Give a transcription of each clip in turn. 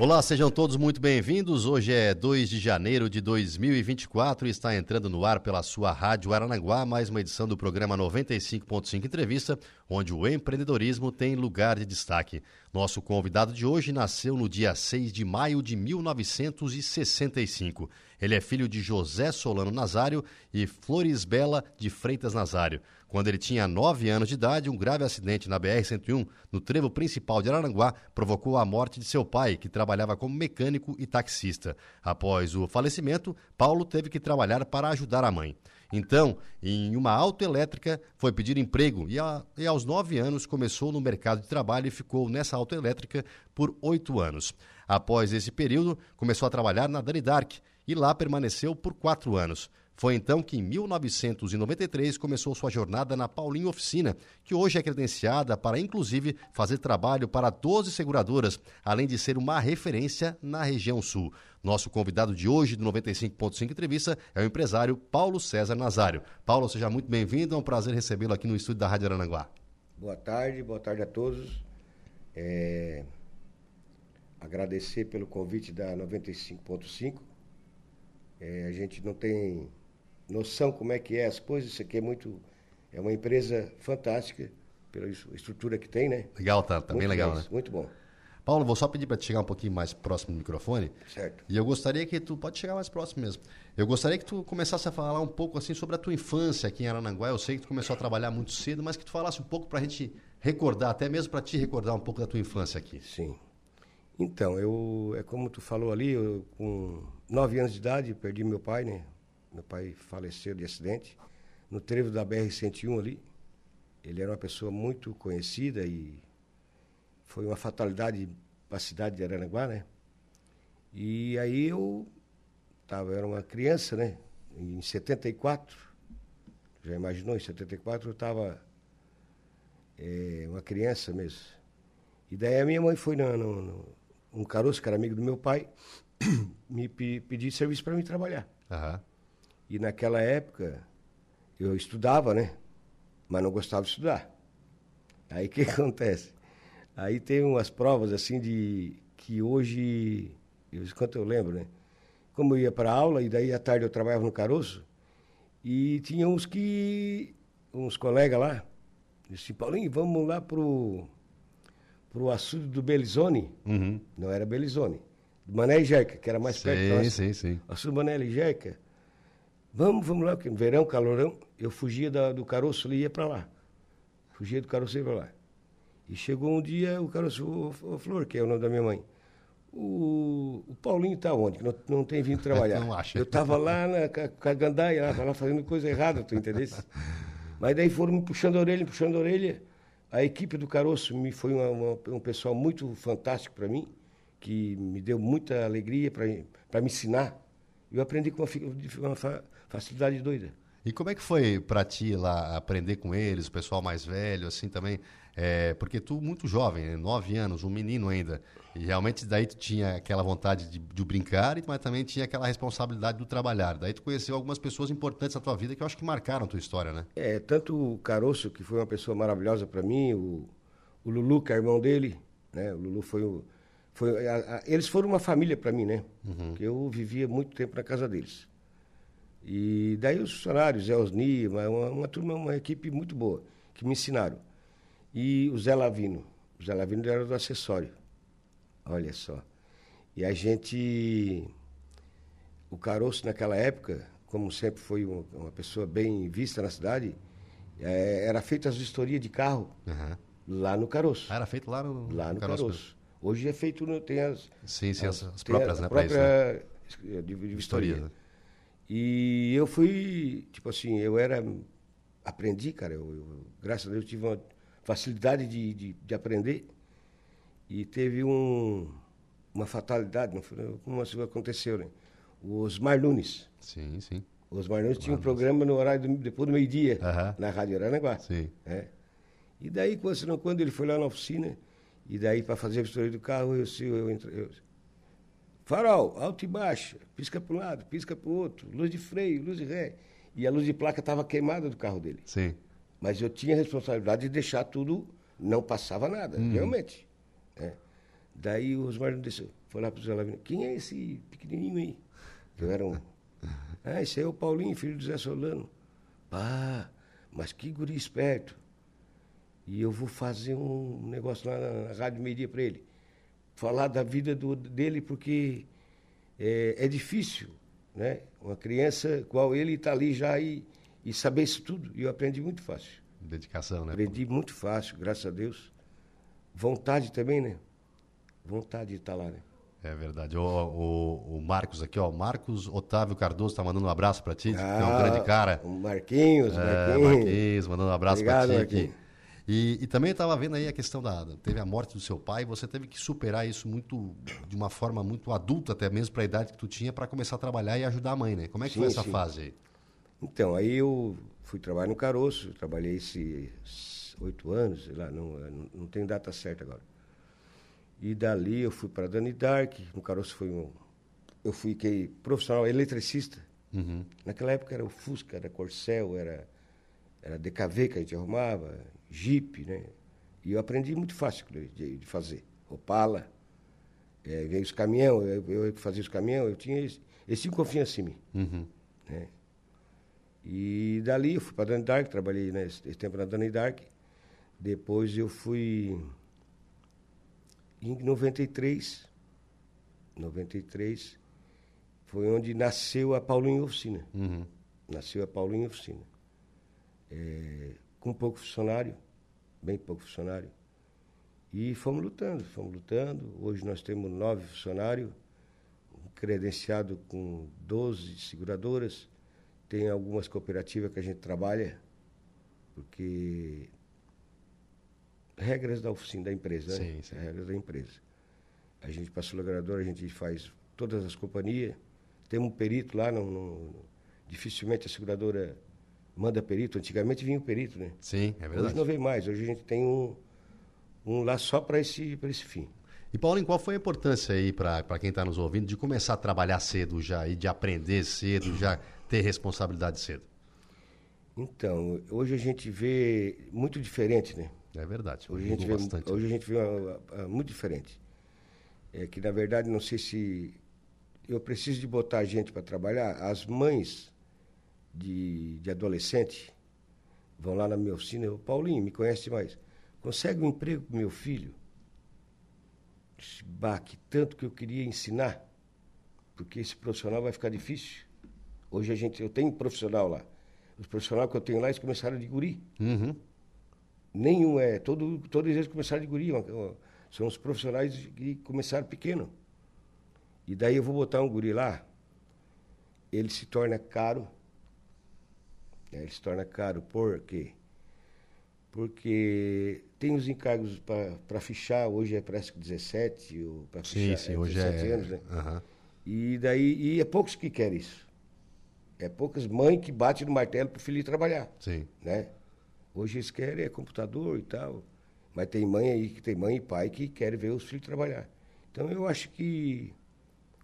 Olá, sejam todos muito bem-vindos. Hoje é 2 de janeiro de 2024 e está entrando no ar pela sua Rádio Aranaguá mais uma edição do programa 95.5 Entrevista, onde o empreendedorismo tem lugar de destaque. Nosso convidado de hoje nasceu no dia 6 de maio de 1965. Ele é filho de José Solano Nazário e Flores Bela de Freitas Nazário. Quando ele tinha 9 anos de idade, um grave acidente na BR-101, no trevo principal de Araranguá, provocou a morte de seu pai, que trabalhava como mecânico e taxista. Após o falecimento, Paulo teve que trabalhar para ajudar a mãe. Então, em uma autoelétrica, foi pedir emprego e, a, e, aos nove anos começou no mercado de trabalho e ficou nessa autoelétrica por oito anos. Após esse período, começou a trabalhar na Dani Dark e lá permaneceu por quatro anos. Foi então que, em 1993, começou sua jornada na Paulinho Oficina, que hoje é credenciada para, inclusive, fazer trabalho para 12 seguradoras, além de ser uma referência na região sul. Nosso convidado de hoje, do 95.5 Entrevista, é o empresário Paulo César Nazário. Paulo, seja muito bem-vindo, é um prazer recebê-lo aqui no estúdio da Rádio Aranaguá. Boa tarde, boa tarde a todos. É... Agradecer pelo convite da 95.5. É, a gente não tem noção como é que é as coisas. Isso aqui é muito. É uma empresa fantástica pela estrutura que tem, né? Legal, tá, tá bem legal, né? Muito bom. Paulo, vou só pedir para te chegar um pouquinho mais próximo do microfone. Certo. E eu gostaria que tu pode chegar mais próximo mesmo. Eu gostaria que tu começasse a falar um pouco assim sobre a tua infância aqui em Arananguá. Eu sei que tu começou a trabalhar muito cedo, mas que tu falasse um pouco para a gente recordar, até mesmo para te recordar um pouco da tua infância aqui. Sim. Então, eu é como tu falou ali, eu, com nove anos de idade perdi meu pai, né? Meu pai faleceu de acidente no trevo da BR-101 ali. Ele era uma pessoa muito conhecida e foi uma fatalidade para a cidade de Aranaguá, né? E aí eu tava, era uma criança, né? Em 74, já imaginou, em 74 eu estava é, uma criança mesmo. E daí a minha mãe foi no, no, no um caroço, que era amigo do meu pai, me pedir serviço para mim trabalhar. Uhum. E naquela época eu estudava, né? Mas não gostava de estudar. Aí o que acontece? Aí tem umas provas assim de que hoje, quanto eu lembro, né? Como eu ia para aula e daí à tarde eu trabalhava no caroço e tinha uns que uns colegas lá, disse Paulinho, vamos lá pro pro açude do Belizone. Uhum. Não era Belizone. Mané e Jeca, que era mais sim, perto. Sim, sim, sim. Açude Mané e Jeca. Vamos, vamos lá, porque no verão, calorão, eu fugia da, do caroço e ia para lá. Fugia do caroço e ia para lá. E chegou um dia, o caroço, o, o Flor, que é o nome da minha mãe, o, o Paulinho está onde? Que não, não tem vindo trabalhar. não acho. Eu estava lá na com a gandaia, lá, lá fazendo coisa errada, tu entendeu? Mas daí foram me puxando a orelha, puxando a orelha. A equipe do Caroço me foi uma, uma, um pessoal muito fantástico para mim, que me deu muita alegria para me ensinar. Eu aprendi com uma, uma facilidade doida. E como é que foi para ti lá aprender com eles, o pessoal mais velho, assim também? É, porque tu, muito jovem, né? nove anos, um menino ainda, e realmente daí tu tinha aquela vontade de, de, brincar, mas também tinha aquela responsabilidade do trabalhar. Daí tu conheceu algumas pessoas importantes na tua vida que eu acho que marcaram a tua história, né? É, tanto o Caroço, que foi uma pessoa maravilhosa para mim, o, o Lulu, que é irmão dele, né? O Lulu foi o. Foi, a, a, eles foram uma família para mim, né? Uhum. Eu vivia muito tempo na casa deles. E daí os funcionários, Zé Osni, uma, uma turma, uma equipe muito boa, que me ensinaram. E o Zé Lavino. O Zé Lavino era do acessório. Olha só. E a gente. O Caroço, naquela época, como sempre foi uma, uma pessoa bem vista na cidade, é, era feita as vistorias de carro uhum. lá no Caroço. Ah, era feito lá no, lá no Caroço. Caroço. Hoje é feito, tem as. Sim, sim, as, as próprias, a, né? Própria isso, né? de, de vistoria. Vistoria, né? E eu fui, tipo assim, eu era. Aprendi, cara, eu, eu graças a Deus tive uma facilidade de, de, de aprender. E teve um, uma fatalidade, não foi, como isso aconteceu, né? O Osmar Nunes. Sim, sim. O Osmar Nunes tinha um programa no horário do, depois do meio-dia, Aham. na Rádio Aranaguá. Sim. né? E daí, quando, quando ele foi lá na oficina, e daí para fazer a vistoria do carro, eu, eu, eu, eu farol, alto e baixo, pisca para um lado, pisca para o outro, luz de freio, luz de ré. E a luz de placa estava queimada do carro dele. Sim. Mas eu tinha a responsabilidade de deixar tudo, não passava nada, uhum. realmente. Né? Daí o Osmar desceu, foi lá para o Zé Lavino, quem é esse pequenininho aí? Eu era um... Ah, esse aí é o Paulinho, filho do Zé Solano. Pá, mas que guri esperto. E eu vou fazer um negócio lá na Rádio Media para ele. Falar da vida do, dele, porque é, é, difícil, né? Uma criança igual ele está ali já e, e saber isso tudo. E eu aprendi muito fácil. Dedicação, né? Aprendi muito fácil, graças a Deus. Vontade também, né? Vontade de estar tá lá, né? É verdade. O, o, o, Marcos aqui, ó. Marcos Otávio Cardoso está mandando um abraço para ti, ah, é um grande cara. O Marquinhos, é, Marquinhos. Marquinhos, mandando um abraço para ti aqui. E, e também estava vendo aí a questão da. Teve a morte do seu pai, você teve que superar isso muito, de uma forma muito adulta, até mesmo para a idade que tu tinha, para começar a trabalhar e ajudar a mãe, né? Como é que sim, foi essa sim. fase aí? Então, aí eu fui trabalhar no caroço, trabalhei esses oito anos, sei lá, não, não tem data certa agora. E dali eu fui para Dani Dark, no caroço foi um. Eu fui que, profissional eletricista. Uhum. Naquela época era o Fusca, era Corcel, era, era DKV que a gente arrumava, Jeep, né? E eu aprendi muito fácil de, de fazer. Opala, é, veio os caminhões, eu, eu fazia os caminhões, eu tinha esse, esse confiança em mim. Uhum. Né? E dali eu fui para Dani Dark, trabalhei né, esse tempo na Dani Dark. Depois eu fui em 93, 93 foi onde nasceu a Paulinho Oficina. Uhum. Nasceu a Paulinho Oficina. É, com pouco funcionário, bem pouco funcionário. E fomos lutando, fomos lutando. Hoje nós temos nove funcionários, credenciado com 12 seguradoras. Tem algumas cooperativas que a gente trabalha, porque regras da oficina da empresa, sim, né? Sim. Regras da empresa. A gente passa o logrador, a gente faz todas as companhias. Tem um perito lá, não, não, dificilmente a seguradora manda perito. Antigamente vinha o perito, né? Sim, é verdade. Hoje não vem mais. Hoje a gente tem um, um lá só para esse, esse fim. E Paulinho, qual foi a importância aí para quem está nos ouvindo de começar a trabalhar cedo já e de aprender cedo, já ter responsabilidade cedo? Então, hoje a gente vê muito diferente, né? É verdade. Hoje a gente vê, bastante. Hoje a gente vê uma, uma, muito diferente. É que, na verdade, não sei se eu preciso de botar gente para trabalhar. As mães de, de adolescente vão lá na minha oficina. Eu, Paulinho, me conhece mais. Consegue um emprego para meu filho? Bah, que tanto que eu queria ensinar, porque esse profissional vai ficar difícil. Hoje a gente, eu tenho um profissional lá. Os profissionais que eu tenho lá, eles começaram de guri. Uhum. Nenhum é. Todo, todos eles começaram de guri. São os profissionais que começaram pequeno. E daí eu vou botar um guri lá, ele se torna caro. Né? Ele se torna caro por quê? Porque tem os encargos para fichar, hoje é parece que 17, ou para fichar sim, é hoje 17 é... anos, né? Uhum. E daí, e é poucos que querem isso. É poucas mães que batem no martelo para o filho ir trabalhar. Sim. Né? Hoje eles querem é computador e tal. Mas tem mãe aí que tem mãe e pai que querem ver os filhos trabalhar. Então eu acho que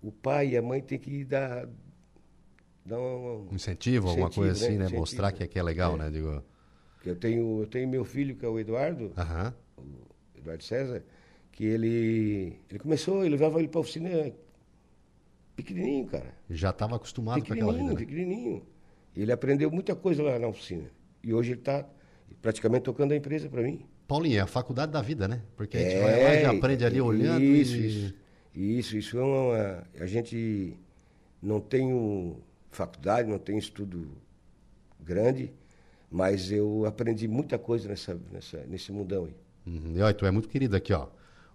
o pai e a mãe tem que dar, dar um, um incentivo, alguma coisa assim, né? né? Incentivo, Mostrar que, é, que é legal, é. né? Digo... Eu tenho, eu tenho meu filho, que é o Eduardo, uh -huh. o Eduardo César, que ele, ele começou, ele levava ele para a oficina pequenininho, cara. Já estava acostumado com aquela vida. Né? Pequenininho, Ele aprendeu muita coisa lá na oficina. E hoje ele está praticamente tocando a empresa para mim. Paulinho, é a faculdade da vida, né? Porque a gente é, vai lá e aprende ali olhando isso. E... Isso, isso, isso é uma... A gente não tem faculdade, não tem estudo grande, mas eu aprendi muita coisa nessa, nessa, nesse mundão aí. Uhum. E olha, tu é muito querido aqui, ó.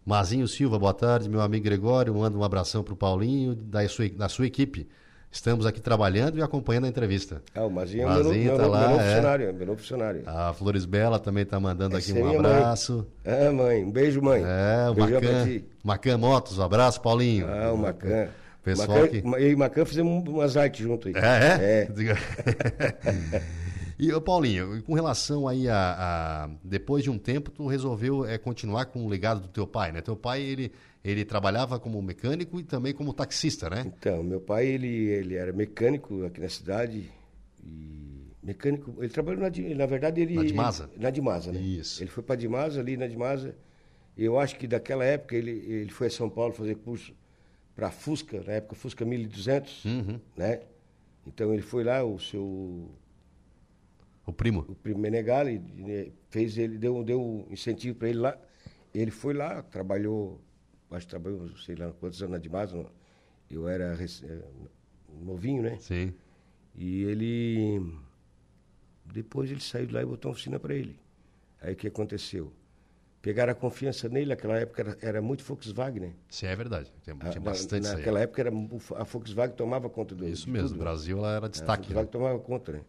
Mazinho Silva, boa tarde. Meu amigo Gregório, manda um abração para o Paulinho, da sua, da sua equipe. Estamos aqui trabalhando e acompanhando a entrevista. Ah, o Mazinho, Mazinho é meu, tá meu, lá, meu, é. funcionário, meu funcionário. A Flores Bela também está mandando aqui um é abraço. Mãe. Ah, mãe, um beijo, mãe. É, o Macan, Macan Motos, um abraço, Paulinho. Ah, o Macan. Pessoal Macan, que... Eu e o Macan fizemos umas artes junto aí. É, é? é. E, ô, Paulinho, com relação aí a, a- Depois de um tempo, tu resolveu é, continuar com o legado do teu pai, né? Teu pai, ele, ele trabalhava como mecânico e também como taxista, né? Então, meu pai, ele, ele era mecânico aqui na cidade e mecânico, ele trabalhou na, na verdade ele Na Dimasa? ele- na Dimasa, né? Isso. Ele foi para Dimasa, ali na Dimasa. Eu acho que daquela época ele, ele foi a São Paulo fazer curso para Fusca, na época Fusca 1200, Uhum. né? Então ele foi lá, o seu O primo. o primo Menegali né, fez ele deu deu um incentivo para ele lá. Ele foi lá, trabalhou, acho que trabalhou, sei lá, quantos anos não- Eu era eh, novinho, né? Sim. E ele. Depois ele saiu de lá e botou uma oficina para ele. Aí o que aconteceu? Pegaram a confiança nele, naquela época era, era muito Volkswagen, né? Isso é verdade. Tem, A- tinha na- bastante aí. naquela época era, a Volkswagen tomava conta do Isso mesmo, tudo, o né? Brasil ela era A destaque. né? Volkswagen tomava conta, né?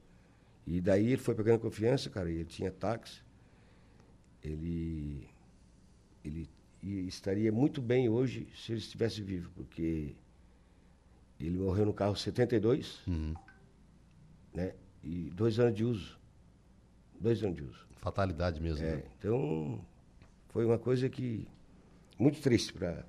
E daí ele foi pegando confiança, cara, e ele tinha táxi. Ele, ele estaria muito bem hoje se ele estivesse vivo, porque ele morreu no carro 72, Uhum. né? E dois anos de uso. Dois anos de uso. Fatalidade mesmo. É, né? então, foi uma coisa que. Muito triste para.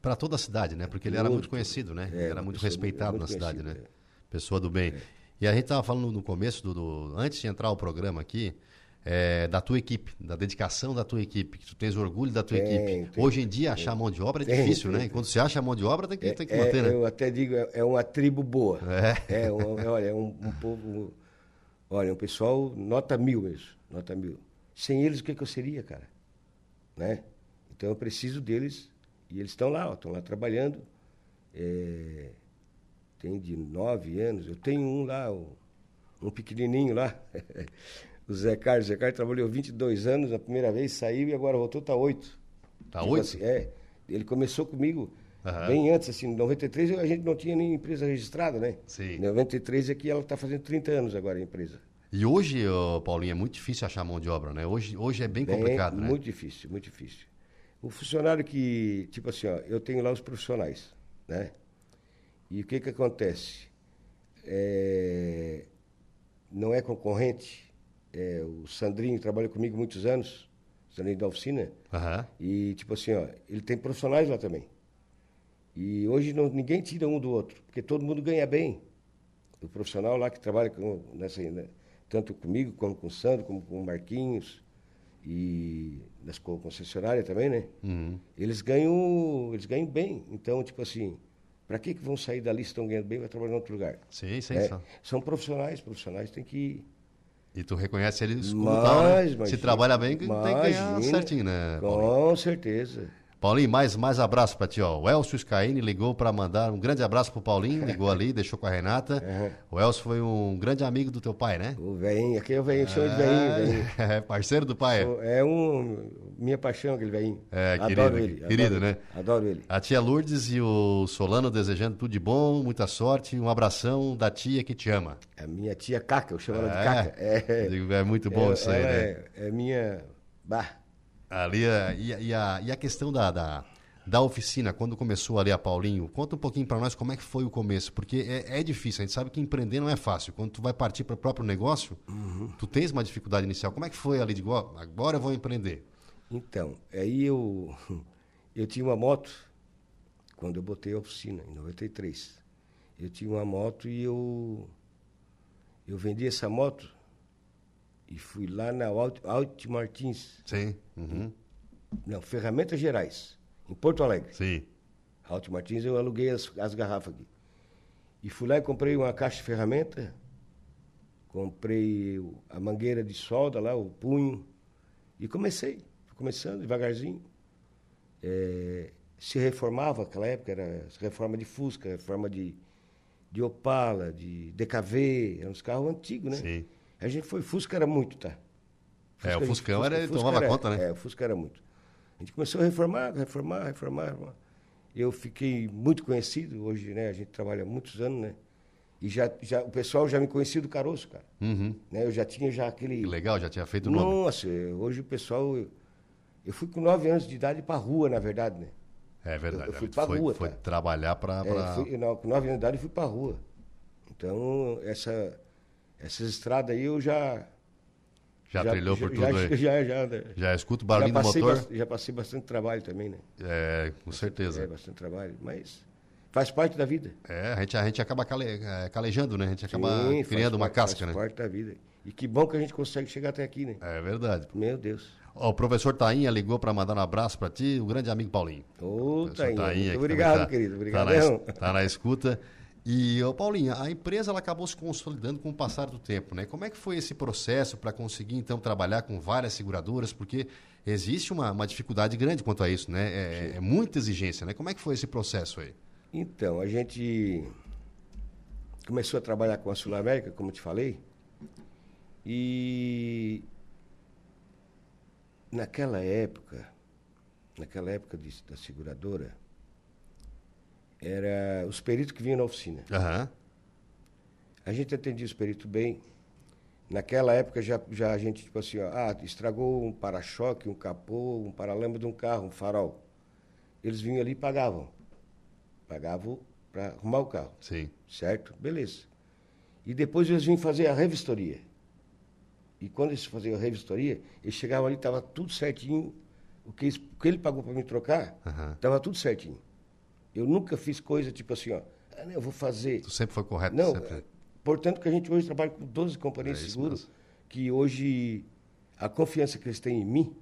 Para toda a cidade, né? Porque ele era Muito. muito conhecido, né? É, ele era muito respeitado muito na cidade, né? conhecida, Pessoa do bem. E a gente estava falando no começo, do, do- antes de entrar o programa aqui, é, da tua equipe, da dedicação da tua equipe, que tu tens orgulho da tua Tem, equipe. tem. Hoje em dia, achar mão de obra é Tem, difícil, tem, né? Quando você acha mão de obra, tem que, tem que É, manter, né? Eu até digo, é, é uma tribo boa. É. É, um- é, olha, é um, um povo. Olha, um pessoal nota mil mesmo. Nota mil. Sem eles, o que, que eu seria, cara? Né? Então eu preciso deles. E eles estão lá, estão lá trabalhando. É, tem de nove anos. Eu tenho um lá, um, pequenininho lá. o Zé Carlos. O Zé Carlos trabalhou 22 anos na primeira vez, saiu e agora voltou, está oito. Tá Tipo oito? assim, é. Ele começou comigo Aham. bem antes, assim, em 93 eu- a gente não tinha nem empresa registrada, né? Sim. Em 93 é que ela está fazendo 30 anos agora a empresa. E hoje, Paulinho, é muito difícil achar mão de obra, né? Hoje, hoje é bem complicado, né? Muito difícil, muito difícil. O funcionário que, tipo assim, ó, eu tenho lá os profissionais, né? E o que que acontece? É, não é concorrente, é, o Sandrinho trabalha comigo muitos anos, Sandrinho da oficina, Aham. E, tipo assim, ó, ele tem profissionais lá também. E hoje não, ninguém tira um do outro, porque todo mundo ganha bem. O profissional lá que trabalha com, nessa, né, tanto comigo, como com o Sandro, como com o Marquinhos, e nas co- concessionárias também, né? Uhum. Eles ganham, eles ganham bem. Então, tipo assim, para que, que vão sair dali se estão ganhando bem e vai trabalhar em outro lugar? Sim, sim. só. São profissionais, profissionais têm que E tu reconhece eles como Mas, tal, né? Se imagina, trabalha bem, tem que ganhar imagina. certinho, né, Paulinho? Com certeza. Paulinho, mais, mais abraço pra ti, ó. O Elcio Scaini ligou pra mandar um grande abraço pro Paulinho, ligou ali, deixou com a Renata. O Elcio foi um grande amigo do teu pai, né? O velhinho, aquele é velhinho, chama de velhinho, velhinho. É, parceiro do pai. Sou- É um. Minha paixão, aquele velhinho. É, Adoro querido, ele. querido, né? Adoro ele. A tia Lourdes e o Solano desejando tudo de bom, muita sorte, um abração da tia que te ama. A minha tia Caca, eu chamo ela de É? Caca. É, é muito bom É, isso aí, né? É, é minha. Bah. Ali, é, e, a- e a, e a questão da, da, da oficina, quando começou ali a Paulinho, conta um pouquinho pra nós como é que foi o começo, porque é, é difícil, a gente sabe que empreender não é fácil. Quando tu vai partir para o próprio negócio, Uhum. tu tens uma dificuldade inicial. Como é que foi ali de ó, agora eu vou empreender? Então, aí eu. Eu tinha uma moto, quando eu botei a oficina, em 93. Eu tinha uma moto e eu. Eu vendi essa moto e fui lá na Alt, Alt Martins. Sim. Uhum. Não, Ferramentas Gerais, em Porto Alegre. Sim. Alto Martins, eu aluguei as, as garrafas aqui. E fui lá e comprei uma caixa de ferramenta, comprei a mangueira de solda lá, o punho, e comecei, começando devagarzinho. É, se reformava naquela época, era reforma de Fusca, reforma de, de Opala, de DKV, eram uns carros antigos, né? Sim. A gente foi, Fusca era muito, tá? É, o a gente- Fuscão era- ele tomava conta, né? É, o Fusca era muito. A gente começou a reformar, reformar, reformar, reformar. Eu fiquei muito conhecido, hoje, né? A gente trabalha há muitos anos, né? E já, já, o pessoal já me conhecia do caroço, cara. Uhum. Né? Eu já tinha já aquele... Que legal, já tinha feito o nome. Nossa, hoje o pessoal... Eu, eu fui com nove anos de idade para rua, na verdade, né? É verdade. eu fui tu pra foi, rua, foi tá? trabalhar para. É, fui- não, com nove anos de idade eu fui para rua. Então, essa... Essas estradas aí eu já. Já, trilhou por tudo já, aí? Já, já. né? Já escuta o barulho já do motor? já passei bastante trabalho também, né? É, com certeza. É, bastante trabalho. Mas faz parte da vida. É, a gente, a gente acaba cale, é, calejando, né? A gente acaba Sim, faz criando uma parte- casca, faz né? parte da vida. E que bom que a gente consegue chegar até aqui, né? É verdade. Meu Deus. Ó, o professor Tainha ligou para mandar um abraço para ti, o grande amigo Paulinho. Ô, Tainha, Tainha, muito que obrigado, tá- querido. Tá Obrigadão. na, tá na escuta. E, ô, Paulinho, a empresa ela acabou se consolidando com o passar do tempo, né? Como é que foi esse processo para conseguir, então, trabalhar com várias seguradoras? Porque existe uma, uma dificuldade grande quanto a isso, né? É, é muita exigência, né? Como é que foi esse processo aí? Então, a gente começou a trabalhar com a Sul América, como eu te falei, e naquela época, naquela época de- da seguradora, era os peritos que vinham na oficina. Aham. A gente atendia os peritos bem. Naquela época já, já a gente, tipo assim, ó, ah, estragou um para-choque, um capô, um paralama de um carro, um farol. Eles vinham ali e pagavam. Pagavam para arrumar o carro. Sim. Certo? Beleza. E depois eles vinham fazer a revistoria. E quando eles faziam a revistoria, eles chegavam ali, estava tudo certinho. O que, eles- o que ele pagou para me trocar, estava tudo certinho. Eu nunca fiz coisa tipo assim, ó, ah, não, eu vou fazer. Tu sempre foi correto? Não, sempre... é, portanto que a gente hoje trabalha com 12 companhias É de seguro, mesmo. que hoje a confiança que eles têm em mim,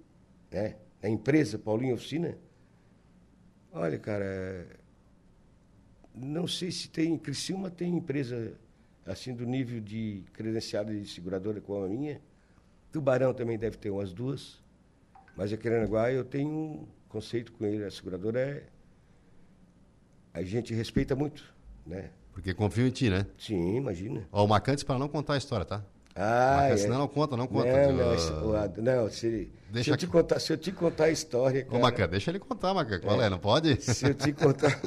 né, na empresa Paulinho Oficina, olha, cara, não sei se tem, Criciúma tem empresa assim do nível de credenciada de seguradora como a minha, Tubarão também deve ter umas duas, mas aqui em Aranaguá eu tenho um conceito com ele, a seguradora é, a gente respeita muito, né, Porque confio em ti, né? Sim, imagina. Ó, o Macantes para não contar a história, tá? Ah, é. senão não conta, não conta. Não, não, esse- Ad- não, se, Deixa se, eu te contar, se eu te contar a história, Ô, cara, Macan, deixa ele contar, Macan. Qual é? Não pode? se eu te contar...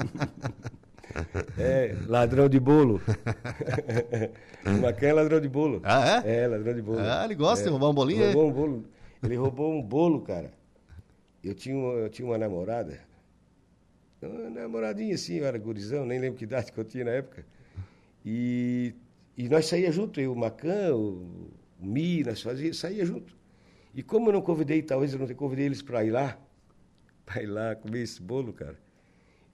é, ladrão de bolo. o Macan é ladrão de bolo. Ah, é? É, ladrão de bolo. Ah, ele gosta de roubar um bolinho, é? Roubou um bolo. Ele roubou um bolo, cara. Eu tinha uma, eu tinha uma namorada, namoradinha assim, eu era gurizão, nem lembro que idade que eu tinha na época. E, e nós saía junto, eu, o Macan, o, Mi, nós fazia, saía junto. E como eu não convidei, talvez eu não convidei eles para ir lá, para ir lá comer esse bolo, cara.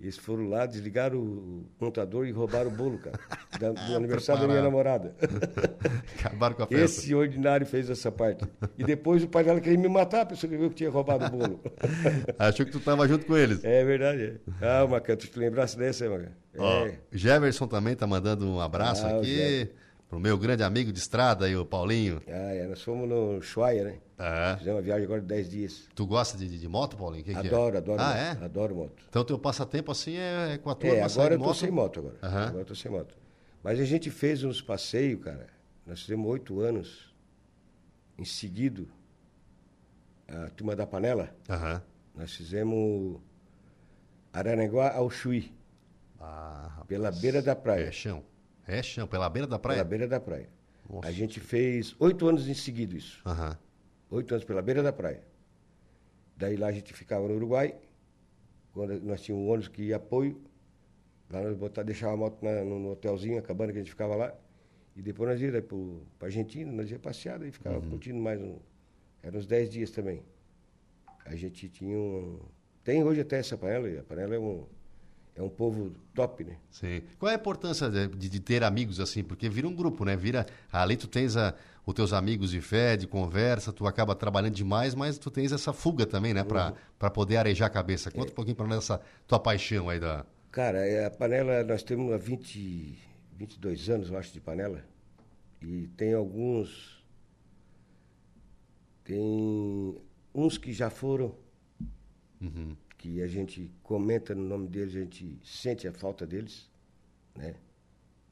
Eles foram lá, desligaram o computador e roubaram o bolo, cara, da- do aniversário da minha namorada. Acabaram com a festa. Esse ordinário fez essa parte. E depois o pai dela queria me matar, a pessoa que viu que tinha roubado o bolo. Achou que tu tava junto com eles. É verdade. É. Ah, Macan, tu te lembrasse dessa, Macan? Ó, É. Jefferson também tá mandando um abraço Ah, aqui. Pro meu grande amigo de estrada aí, o Paulinho. Ah, é, nós fomos no Ushuaia, né? É. Fizemos uma viagem agora de 10 dias. Tu gosta de, de moto, Paulinho? Que que é? adoro, adoro. Ah, moto, é? Adoro moto. Então teu passatempo assim é com a turma É, agora eu tô sem moto agora. Aham. Agora eu tô sem moto. Mas a gente fez uns passeios, cara. Nós fizemos oito anos em seguido. A turma da panela. Aham. Nós fizemos Araranguá ao Chuí, Ah, rapaz. pela beira da praia. É chão. É chão, pela beira da praia? Pela beira da praia. Nossa. A gente fez oito anos em seguida isso. Aham. Oito anos pela beira da praia. Daí lá a gente ficava no Uruguai. Quando nós tínhamos um ônibus que ia apoio. Lá nós botava, deixava a moto na- no, hotelzinho, a cabana que a gente ficava lá. E depois nós íamos para Argentina, nós ia passear e ficava curtindo mais um. Eram uns dez dias também. A gente tinha um. Tem hoje até essa panela, e a panela é um, é um povo top, né? Sim. Qual é a importância de, de- ter amigos assim? Porque vira um grupo, né? Vira. Ali tu tens a, os teus amigos de fé, de conversa, tu acaba trabalhando demais, mas tu tens essa fuga também, né? Pra, pra poder arejar a cabeça. Conta um pouquinho pra nós essa tua paixão aí da. Cara, é, a panela, nós temos há 20, 22 anos, eu acho, de panela. E tem alguns. Tem uns que já foram, Uhum. Que a gente comenta no nome deles, a gente sente a falta deles, né?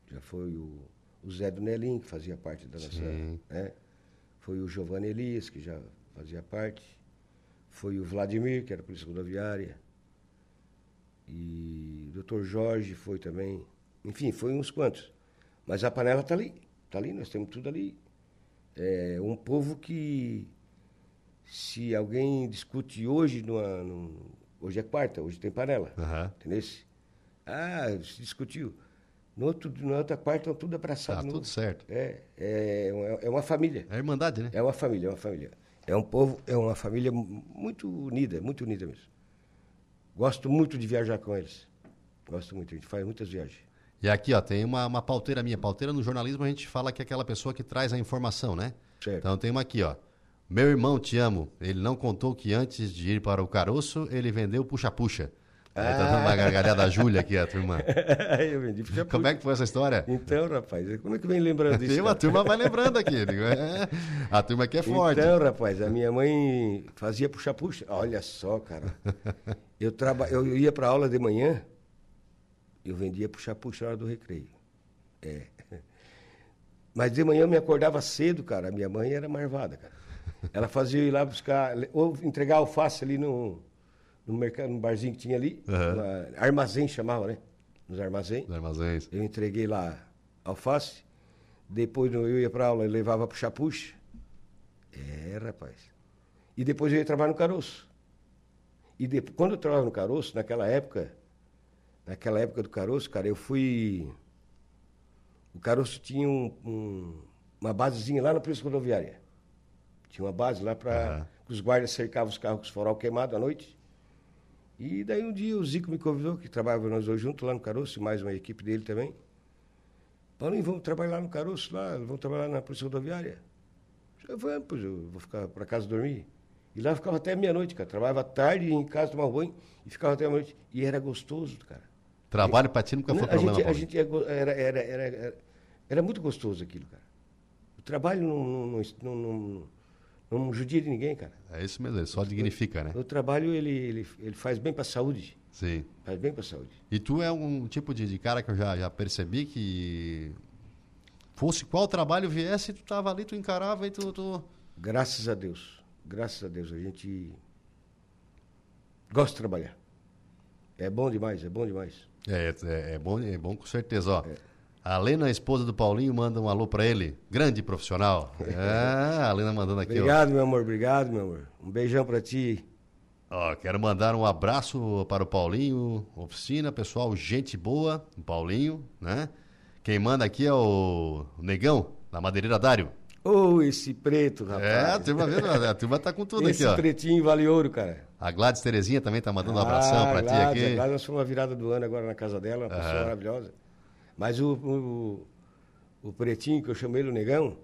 Já foi o, o Zé do Nelim, que fazia parte da nossa. Sim. Né? Foi o Giovanni Elias, que já fazia parte. Foi o Vladimir, que era polícia rodoviária. E o doutor Jorge foi também. Enfim, foi uns quantos. Mas a panela está ali. Está ali, nós temos tudo ali. É um povo que, se alguém discute hoje, numa, num- hoje é quarta, hoje tem panela. Aham. Entendeu? Ah, se discutiu. No outro, na outra quarta estão tudo abraçado. Tá no- tudo certo. É, é, uma- é uma família. É a Irmandade, né? É uma família, é uma família. É um povo, é uma família mu- muito unida, muito unida mesmo. Gosto muito de viajar com eles. Gosto muito, a gente faz muitas viagens. E aqui, ó, tem uma, uma pauteira minha. Pauteira no jornalismo a gente fala que é aquela pessoa que traz a informação, né? Certo. Então tem uma aqui, ó. Meu irmão, te amo. Ele não contou que antes de ir para o caroço, ele vendeu puxa-puxa. Aí Tá dando uma gargalhada da Júlia aqui, a turma. eu vendi puxa Como é que foi essa história? Então, rapaz, como é que vem lembrando disso? Tem uma turma vai lembrando aqui. é. A turma aqui é forte. Então, rapaz, a minha mãe fazia puxa-puxa. Olha só, cara. Eu, traba... eu ia para aula de manhã, eu vendia puxa-puxa na hora do recreio. É. Mas de manhã eu me acordava cedo, cara. A minha mãe era marvada, cara. Ela fazia ir lá buscar, ou entregar alface ali no, no mercado, no barzinho que tinha ali. Na- armazém chamava, né? Nos armazéns. Os armazéns. Eu entreguei lá alface. Depois eu ia para aula e levava puxa-puxa. É, rapaz. E depois eu ia trabalhar no caroço. E depois, quando eu trabalhava no caroço, naquela época, naquela época do caroço, cara, eu fui. O caroço tinha um- um- uma basezinha lá na Polícia Rodoviária. Tinha uma base lá para. Aham. Os guardas cercavam os carros com os farol queimado à noite. E daí um dia o Zico me convidou, que trabalhava nós dois juntos lá no caroço, e mais uma equipe dele também. Paulinho, vamos trabalhar lá no caroço, lá, vamos trabalhar na Polícia Rodoviária. Eu falei, vamos, pois eu vou ficar para casa dormir. E lá eu ficava até meia-noite, cara. Trabalhava tarde, em casa tomar banho e ficava até meia-noite. E era gostoso, cara. Trabalho pra ti nunca foi problema. gente, a gente é era, era, era, era muito gostoso aquilo, cara. O trabalho não, não, não, não, judia de ninguém, cara. É isso mesmo, ele só dignifica, né? O trabalho, ele, ele, ele faz bem para a saúde. Sim. Faz bem para a saúde. E tu é um tipo de, de cara que eu já, já percebi que fosse qual trabalho viesse, tu tava ali, tu encarava e tu. tu... Graças a Deus. Graças a Deus. A gente gosta de trabalhar. É bom demais, é bom demais. É, é, é bom, é bom com certeza, ó. A Lena, a esposa do Paulinho, manda um alô pra ele. Grande profissional. É, a Lena mandando aqui, ó. Obrigado, meu amor. Obrigado, meu amor. Um beijão para ti. Ó, quero mandar um abraço para o Paulinho, oficina, pessoal, gente boa, o Paulinho, né? Quem manda aqui é o Negão, da Madeireira Dário. Ô, esse preto, rapaz. É, a turma, a turma tá com tudo esse aqui, ó. pretinho vale ouro, cara. A Gladys Terezinha também tá mandando um abração Ah, pra ti Gladys, aqui. A Gladys, fomos uma virada do ano agora na casa dela, uma pessoa Aham. maravilhosa. Mas o, o, o pretinho, que eu chamei ele o negão,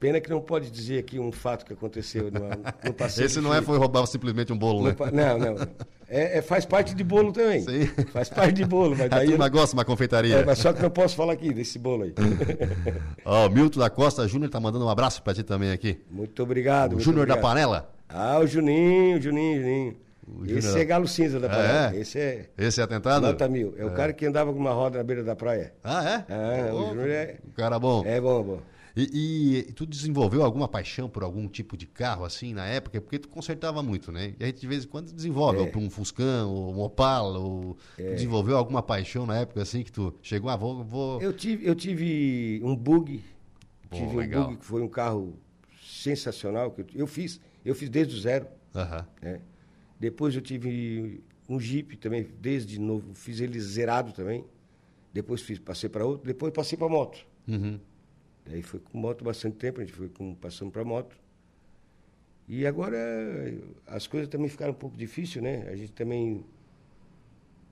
pena que não pode dizer aqui um fato que aconteceu no, no passeio. Esse não é foi roubar simplesmente um bolo, né? Não, não. É, é- faz parte de bolo também. Sim. Faz parte de bolo, mas A daí. turma gosta de uma confeitaria. É, mas só que não posso falar aqui desse bolo aí. Ó, o Milton da Costa Júnior tá mandando um abraço pra ti também aqui. Muito obrigado. O Júnior da. Panela. Ah, o Juninho, Juninho, Juninho. Esse é galo cinza da Ah, praia. é? Esse é Esse é atentado? nota mil. É o cara que andava com uma roda na beira da praia. Ah, é? Ah, o Ô, Júnior é- um cara bom. É bom, bom. E, e- tu desenvolveu alguma paixão por algum tipo de carro assim na época? Porque tu consertava muito, né? E a gente de vez em quando desenvolve, É. ou por um Fuscão, ou um Opala, ou tu desenvolveu alguma paixão na época assim que tu chegou, ah, vou... vou... Eu tive, eu tive um bug. Pô, tive legal. um bug que foi um carro sensacional. que eu, eu fiz. Eu fiz desde o zero. Aham. né? Depois eu tive um Jeep também, desde novo. Fiz ele zerado também. Depois fiz, passei para outro. Depois passei para moto. Uhum. Daí foi com moto bastante tempo, a gente foi com, passando para moto. E agora as coisas também ficaram um pouco difíceis, né? A gente também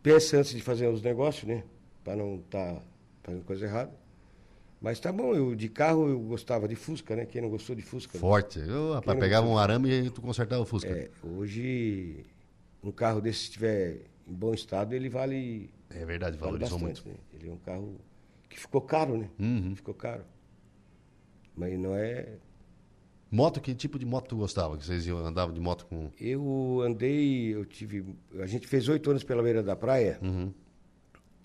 pensa antes de fazer os negócios, né? Para não estar fazendo coisa errada. Mas tá bom, eu de carro eu gostava de Fusca, né? Quem não gostou de Fusca? né? Forte. Eu, rapaz, pegava gostou? um arame e tu consertava o Fusca. É, hoje um carro desse se estiver em bom estado, ele vale, É, verdade, vale valorizou bastante, muito. né? Ele é um carro que ficou caro, né? Uhum. Ficou caro. Mas não é Moto, que tipo de moto tu gostava? Que vocês andavam de moto com... Eu andei, eu tive. A gente fez oito anos pela beira da praia. Uhum.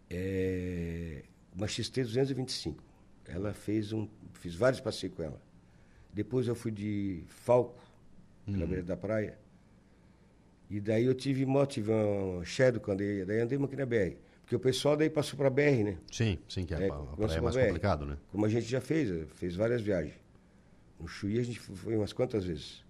É, uma XT 225. Ela fez um. Fiz vários passeios com ela. Depois eu fui de Falco, pela beira da praia. E daí eu tive moto, tive uma Shadow quando andei. Daí andei uma aqui na BR. Porque o pessoal daí passou para BR, né? Sim, sim, que a, É, a praia é mais BR. complicado, né? Como a gente já fez, eh, fez várias viagens. No Chuí a gente fo- foi umas quantas vezes.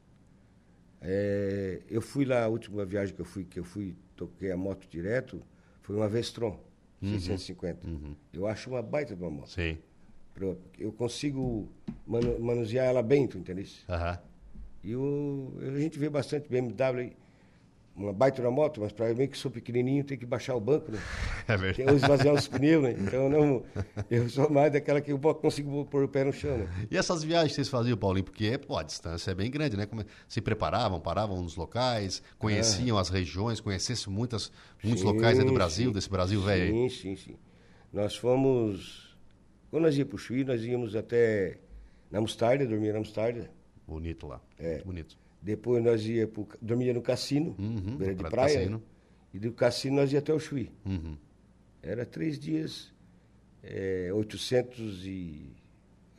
É, eu fui lá, a última viagem que eu fui, que eu fui, toquei a moto direto, foi uma Vestron. 650. Eu acho uma baita de uma moto. Sim. Eu consigo manu- manusear ela bem, tu entendeu? Aham. E o, a gente vê bastante BMW uma baita uma moto, mas para mim que sou pequenininho tem que baixar o banco, né? É Tem verdade. ou esvaziar os pneus, né? Então não, eu sou mais daquela que eu consigo pôr o pé no chão, né? E essas viagens que vocês faziam, Paulinho? Porque pô, a distância é bem grande, né? Como é- Se preparavam, paravam nos locais, conheciam as regiões, conhecessem muitas, muitos Sim, locais do Brasil, sim. desse Brasil velho aí. Sim, sim, sim. Nós fomos. Quando nós íamos para o Chuí, nós íamos até na Mostarda, dormia na Mostarda. Bonito lá. É. Muito bonito. Depois nós ia pro, dormia no cassino, Uhum, beira de Praia. Cassino. né? E do cassino nós ia até o Chuí. Uhum. Era três dias, é, 800 e,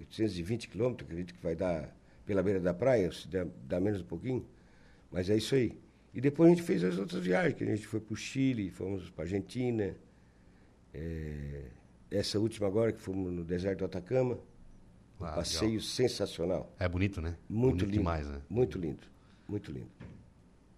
820 quilômetros, acredito que vai dar pela beira da praia, se dá, dá menos um pouquinho. Mas é isso aí. E depois a gente fez as outras viagens, que a gente foi para o Chile, fomos para a Argentina. é, essa última agora, que fomos no deserto do Atacama. Um Ah, passeio legal. sensacional. É bonito, né? Muito bonito lindo. demais, né? Muito lindo. Muito lindo.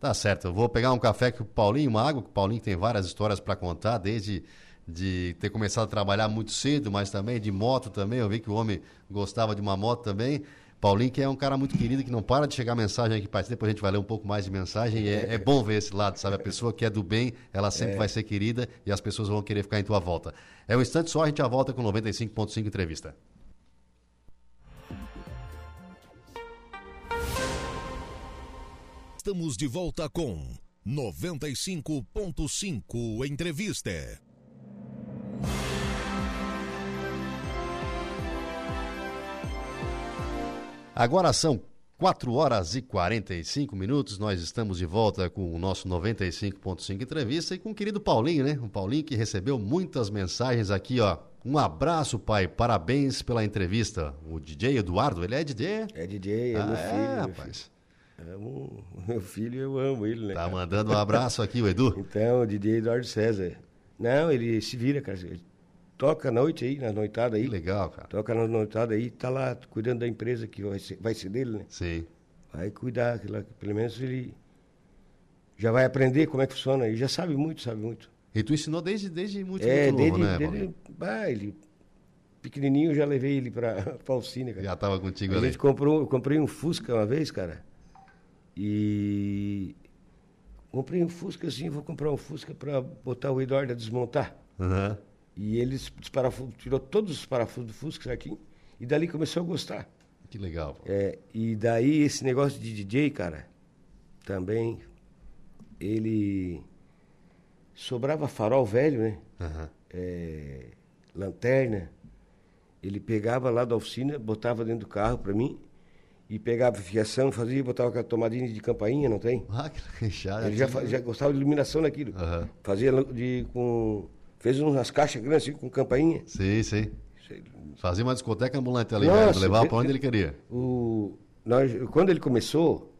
Tá certo, eu vou pegar um café com o Paulinho, uma água, que o Paulinho tem várias histórias para contar, desde de ter começado a trabalhar muito cedo, mas também de moto também, eu vi que o homem gostava de uma moto também. Paulinho, que é um cara muito querido, que não para de chegar mensagem aqui para depois a gente vai ler um pouco mais de mensagem, e é, é bom ver esse lado, sabe? A pessoa que é do bem, ela sempre vai ser querida e as pessoas vão querer ficar em tua volta. É um instante só, a gente já volta com 95.5 entrevista. Estamos de volta com 95.5 Entrevista. Agora são 4 horas e 45 minutos. Nós estamos de volta com o nosso 95.5 entrevista e com o querido Paulinho, né? O Paulinho que recebeu muitas mensagens aqui, ó. Um abraço, pai. Parabéns pela entrevista. O DJ Eduardo, ele é DJ? É DJ, é ah, meu é, filho. meu rapaz. filho. É um- meu filho, eu amo ele, né? Tá cara? mandando um abraço aqui, o Edu. Então, o DJ Eduardo César. Não, ele se vira, cara. Ele toca à noite aí, na noitada aí. Que legal, cara. Toca na noitada aí, tá lá cuidando da empresa que vai ser, vai ser dele, né? Sim. Vai cuidar, que lá, pelo menos ele já vai aprender como é que funciona. E já sabe muito, sabe muito. E tu ensinou desde, desde muito, é, muito novo, dele, né, Paulinho? bah, ele pequenininho, eu já levei ele pra, pra oficina, cara. Já tava contigo A ali. gente comprou, eu comprei um Fusca uma vez, cara. E comprei um Fusca assim, vou comprar um Fusca para botar o Eduardo a desmontar. Aham. E ele tirou todos os parafusos do Fusca certinho. E dali começou a gostar. Que legal. É, e daí esse negócio de DJ, cara, também ele sobrava farol velho, né? Aham. é, lanterna. Ele pegava lá da oficina, botava dentro do carro para mim e pegava fiação, fazia, botava com a tomadinha de campainha, não tem? Ah, que já, Ele já, já gostava de iluminação naquilo. Aham. Fazia de com fez umas caixas grandes assim, com campainha. Sim, sim. Fazia uma discoteca ambulante ali, Nossa, velho. Levava pra onde de- ele queria. O nós quando ele começou,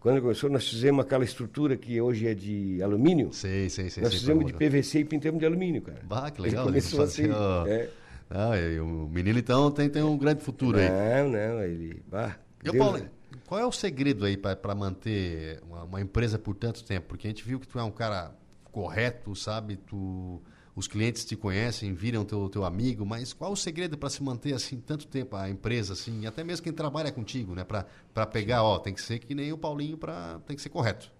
quando ele começou, nós fizemos aquela estrutura que hoje é de alumínio. Sei, sei, sei. nós sei, fizemos de onde. PVC e pintamos de alumínio, cara. Bah, que Ele legal. começou assim. fazia- é. Ah, e o menino então tem, tem um grande futuro aí. Não, não, ele. Bah, E ô, Deus- Paulo, qual é o segredo aí para manter uma, uma empresa por tanto tempo? Porque a gente viu que tu é um cara correto, sabe? Tu, os clientes te conhecem, viram teu, teu amigo, mas qual o segredo para se manter assim tanto tempo a empresa assim, até mesmo quem trabalha contigo, né? Para pegar, ó, tem que ser que nem o Paulinho para tem que ser correto.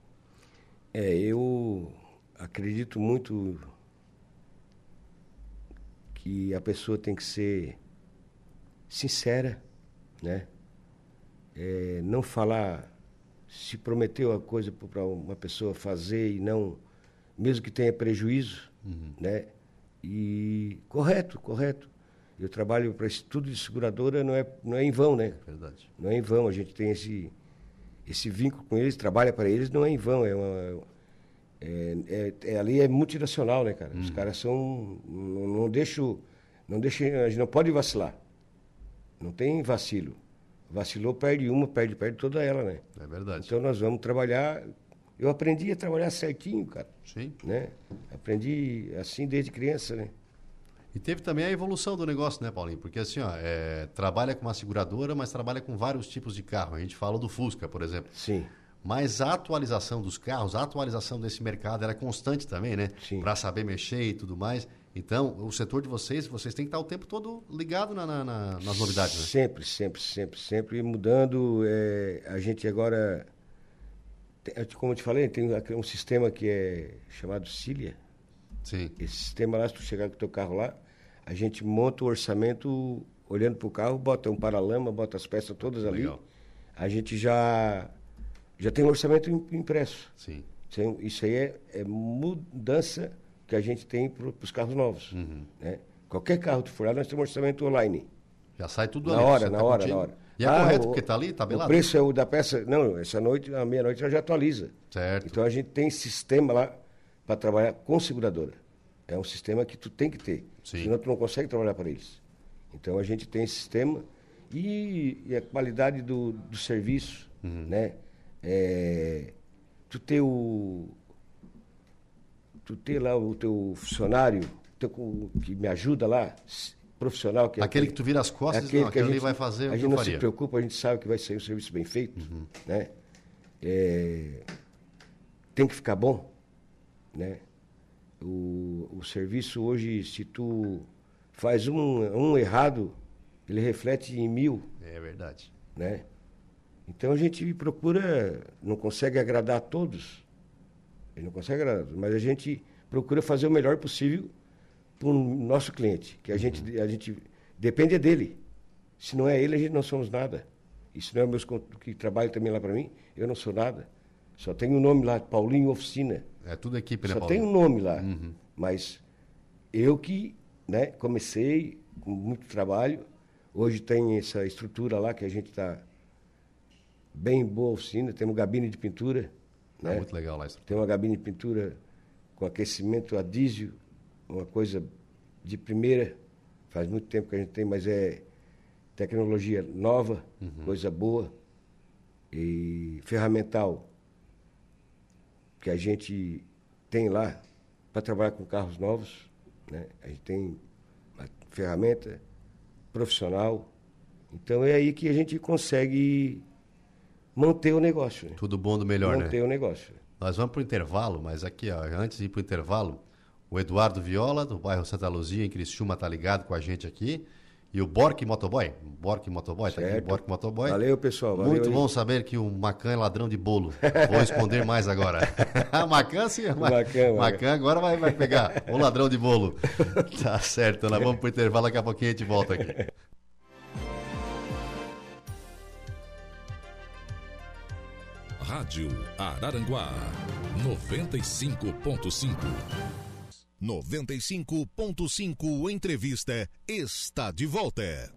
É, eu acredito muito que a pessoa tem que ser sincera, né? É, não falar, se prometeu a coisa para uma pessoa fazer e não, mesmo que tenha prejuízo, né? E correto, correto. Eu trabalho para estudo de seguradora, não é, não é em vão, né? Verdade. Não é em vão, a gente tem esse, esse vínculo com eles, trabalha para eles, não é em vão. É uma, é, é, é- ali é multinacional, né, cara? Os caras são. Não, não deixo. Não deixa, a gente não pode vacilar. Não tem vacilo. Vacilou, perde uma, perde, perde toda ela, né? É verdade. Então nós vamos trabalhar. Eu aprendi a trabalhar certinho, cara. Sim. Né? Aprendi assim desde criança, né? E teve também a evolução do negócio, né, Paulinho? Porque assim, ó, é, trabalha com uma seguradora, mas trabalha com vários tipos de carro. A gente fala do Fusca, por exemplo. Sim. Mas a atualização dos carros, a atualização desse mercado era constante também, né? Sim. Para saber mexer e tudo mais. Então, o setor de vocês, vocês têm que estar o tempo todo ligado na, na, na, nas novidades, né? Sempre, sempre, sempre, sempre mudando. É, a gente agora, como eu te falei, tem um sistema que é chamado Cilia. Sim. Esse sistema lá, se tu chegar com o teu carro lá, a gente monta o orçamento olhando para o carro, bota um paralama, bota as peças todas ali. Legal. A gente já, já tem um orçamento impresso. Sim. Isso aí é, é mudança que a gente tem para os carros novos. Uhum. Né? Qualquer carro que for lá, nós temos um orçamento online. Já sai tudo na ali. Hora, na tá hora, na hora. E é ah, correto, o, porque está ali, tabelado? O preço é o da peça... Não, essa noite, à meia-noite, ela já atualiza. Certo. Então, a gente tem sistema lá para trabalhar com seguradora. É um sistema que tu tem que ter. Sim. Senão tu não consegue trabalhar para eles. Então, a gente tem esse sistema e, e a qualidade do, do serviço, uhum. né? É, tu ter o, tu ter lá o teu funcionário teu, que me ajuda lá, profissional. Que é aquele, que tu vira as costas, aquele, não, que a gente, vai fazer A gente não faria. se preocupa, a gente sabe que vai ser um serviço bem feito, uhum. né? É, tem que ficar bom, né? O, o serviço hoje, se tu faz um, um errado, ele reflete em mil. É verdade. Né? Então a gente procura, não consegue agradar a todos, ele não consegue agradar, mas a gente procura fazer o melhor possível para o nosso cliente, que a, uhum. gente, a gente depende dele. Se não é ele, a gente não somos nada. E se não é meus que trabalham também lá para mim, eu não sou nada. Só tem um nome lá, Paulinho Oficina. É tudo equipe, né, Só Paulinho? tem um nome lá. Uhum. Mas eu que né, comecei com muito trabalho. Hoje tem essa estrutura lá que a gente está bem boa oficina. Temos gabine de pintura. É né? muito legal lá. Isso. Tem uma gabine de pintura com aquecimento a diesel, uma coisa de primeira. Faz muito tempo que a gente tem, mas é tecnologia nova, uhum. coisa boa. E ferramental que a gente tem lá para trabalhar com carros novos. Né? A gente tem uma ferramenta profissional. Então é aí que a gente consegue manter o negócio. Né? Tudo bom do melhor, manter né? Manter o negócio. Nós vamos para o intervalo, mas aqui, ó, antes de ir para o intervalo, o Eduardo Viola, do bairro Santa Luzia, em Criciúma, está ligado com a gente aqui. E o Bork Motoboy, Bork Motoboy, tá aqui, Bork Motoboy. Valeu, pessoal. Valeu Muito aí. bom saber que o Macan é ladrão de bolo. Vou esconder mais agora. Macan, sim. Macan, Macan agora vai, vai pegar o ladrão de bolo. Tá certo, nós vamos para o intervalo, daqui a pouquinho a gente volta aqui. Rádio Araranguá 95.5. 95.5 Entrevista está de volta.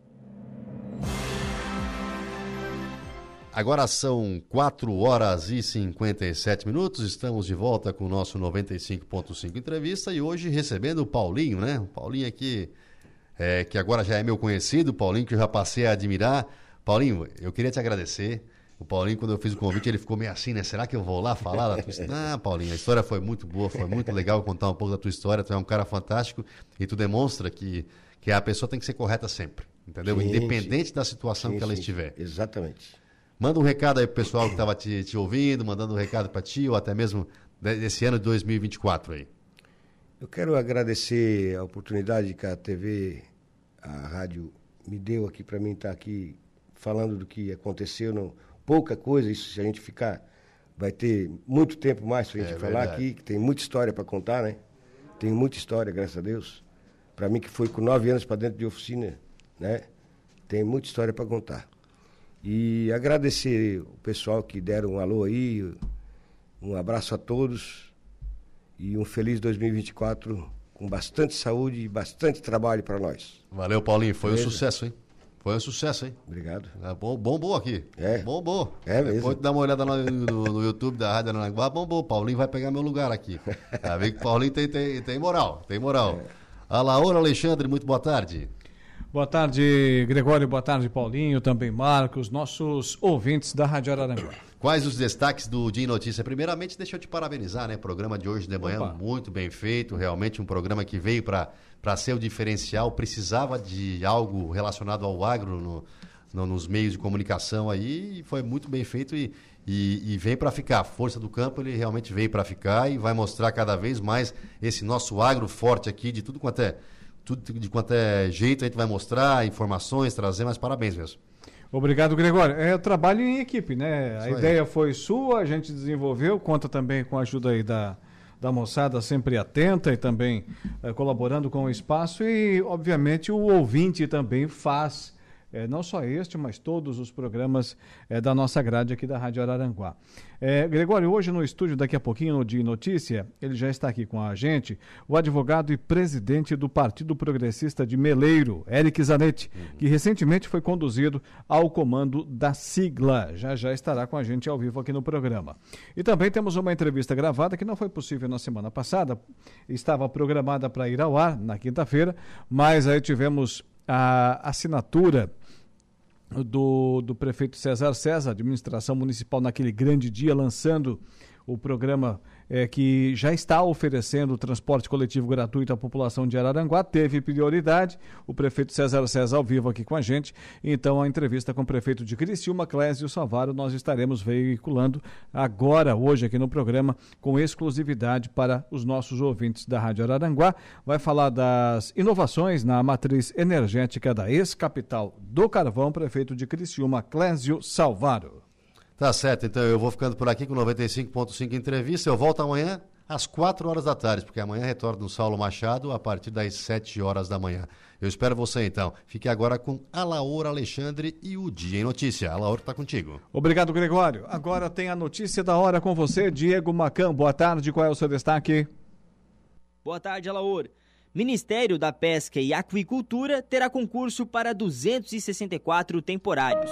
Agora são 4 horas e 57 minutos. Estamos de volta com o nosso 95.5 entrevista e hoje recebendo o Paulinho, né? O Paulinho aqui, é, que agora já é meu conhecido, Paulinho que eu já passei a admirar. Paulinho, eu queria te agradecer o Paulinho, quando eu fiz o convite, ele ficou meio assim, né? Será que eu vou lá falar da tua história? Ah, Paulinho, a história foi muito boa, foi muito legal contar um pouco da tua história. Tu é um cara fantástico e tu demonstra que, que a pessoa tem que ser correta sempre, entendeu? Sim, Independente da situação sim, que ela estiver. Exatamente. Manda um recado aí pro pessoal que estava te, te, ouvindo, mandando um recado para ti, ou até mesmo desse ano de 2024 aí. Eu quero agradecer a oportunidade que a TV, a rádio me deu aqui para mim estar aqui falando do que aconteceu no pouca coisa, isso se a gente ficar, vai ter muito tempo mais para a gente é, falar verdade. aqui, que tem muita história para contar, né? Tem muita história, graças a Deus. Para mim que foi com nove anos para dentro de oficina, né? Tem muita história para contar. E agradecer o pessoal que deram um alô aí, um abraço a todos e um feliz 2024 com bastante saúde e bastante trabalho para nós. Valeu, Paulinho. Foi Beleza? um sucesso, hein? Foi um sucesso, hein? Obrigado. É, bom, bombou aqui. É. Bombou. É mesmo. Depois dá uma olhada no, no, no, YouTube da Rádio Aranaguá, bombou. Paulinho vai pegar meu lugar aqui. Tá vendo que o Paulinho tem, tem, tem moral, tem moral. É. A Laura Alexandre, muito boa tarde. Boa tarde, Gregório. Boa tarde, Paulinho. Também Marcos, nossos ouvintes da Rádio Araranguá. Quais os destaques do Dia em Notícia? Primeiramente, deixa eu te parabenizar, né? Programa de hoje de manhã, Opa. muito bem feito. Realmente um programa que veio para ser o diferencial. Precisava de algo relacionado ao agro no, no, nos meios de comunicação aí e foi muito bem feito e, e, e vem para ficar. A força do campo ele realmente veio para ficar e vai mostrar cada vez mais esse nosso agro forte aqui de tudo quanto é tudo de quanto é jeito a gente vai mostrar informações, trazer, mas parabéns mesmo. Obrigado, Gregório. É trabalho em equipe, né? Isso a aí. ideia foi sua, a gente desenvolveu, conta também com a ajuda aí da, da moçada sempre atenta e também é, colaborando com o espaço e, obviamente, o ouvinte também faz é, não só este, mas todos os programas é, da nossa grade aqui da Rádio Araranguá. É, Gregório, hoje no estúdio, daqui a pouquinho, no Dia Notícia, ele já está aqui com a gente, o advogado e presidente do Partido Progressista de Meleiro, Eric Zanetti, uhum. que recentemente foi conduzido ao comando da sigla. Já já estará com a gente ao vivo aqui no programa. E também temos uma entrevista gravada que não foi possível na semana passada, estava programada para ir ao ar na quinta-feira, mas aí tivemos a assinatura do, do prefeito César César, administração municipal, naquele grande dia, lançando o programa é, que já está oferecendo transporte coletivo gratuito à população de Araranguá, teve prioridade. O prefeito César César ao vivo aqui com a gente. Então, a entrevista com o prefeito de Criciúma, Clésio Salvaro, nós estaremos veiculando agora, hoje, aqui no programa, com exclusividade para os nossos ouvintes da Rádio Araranguá. Vai falar das inovações na matriz energética da ex-capital do carvão, prefeito de Criciúma, Clésio Salvaro. Tá certo, então eu vou ficando por aqui com 95.5 entrevista. Eu volto amanhã às 4 horas da tarde, porque amanhã retorno no Saulo Machado a partir das 7 horas da manhã. Eu espero você então. Fique agora com a Laura Alexandre e o Dia em Notícia. A Laura está contigo. Obrigado, Gregório. Agora tem a notícia da hora com você, Diego Macan. Boa tarde, qual é o seu destaque? Boa tarde, Alaor. Ministério da Pesca e Aquicultura terá concurso para 264 temporários.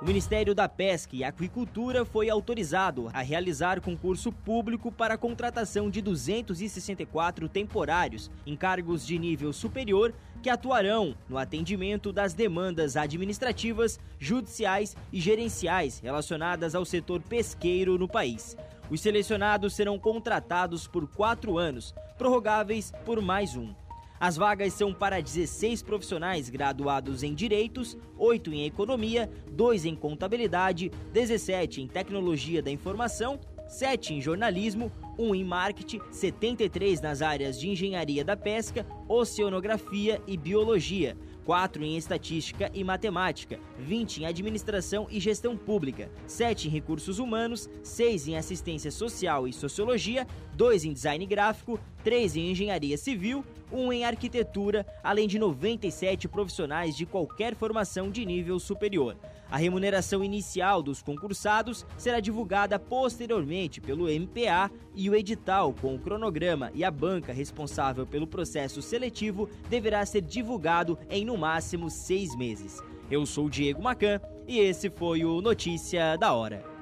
O Ministério da Pesca e Aquicultura foi autorizado a realizar concurso público para a contratação de 264 temporários em cargos de nível superior que atuarão no atendimento das demandas administrativas, judiciais e gerenciais relacionadas ao setor pesqueiro no país. Os selecionados serão contratados por quatro anos, prorrogáveis por mais um. As vagas são para 16 profissionais graduados em Direitos, 8 em Economia, 2 em Contabilidade, 17 em Tecnologia da Informação, 7 em Jornalismo, 1 em Marketing, 73 nas áreas de Engenharia da Pesca, Oceanografia e Biologia, 4 em Estatística e Matemática, 20 em Administração e Gestão Pública, 7 em Recursos Humanos, 6 em Assistência Social e Sociologia, 2 em Design Gráfico, 3 em Engenharia Civil um em arquitetura, além de 97 profissionais de qualquer formação de nível superior. A remuneração inicial dos concursados será divulgada posteriormente pelo MPA e o edital com o cronograma e a banca responsável pelo processo seletivo deverá ser divulgado em no máximo seis meses. Eu sou Diego Macan e esse foi o Notícia da Hora.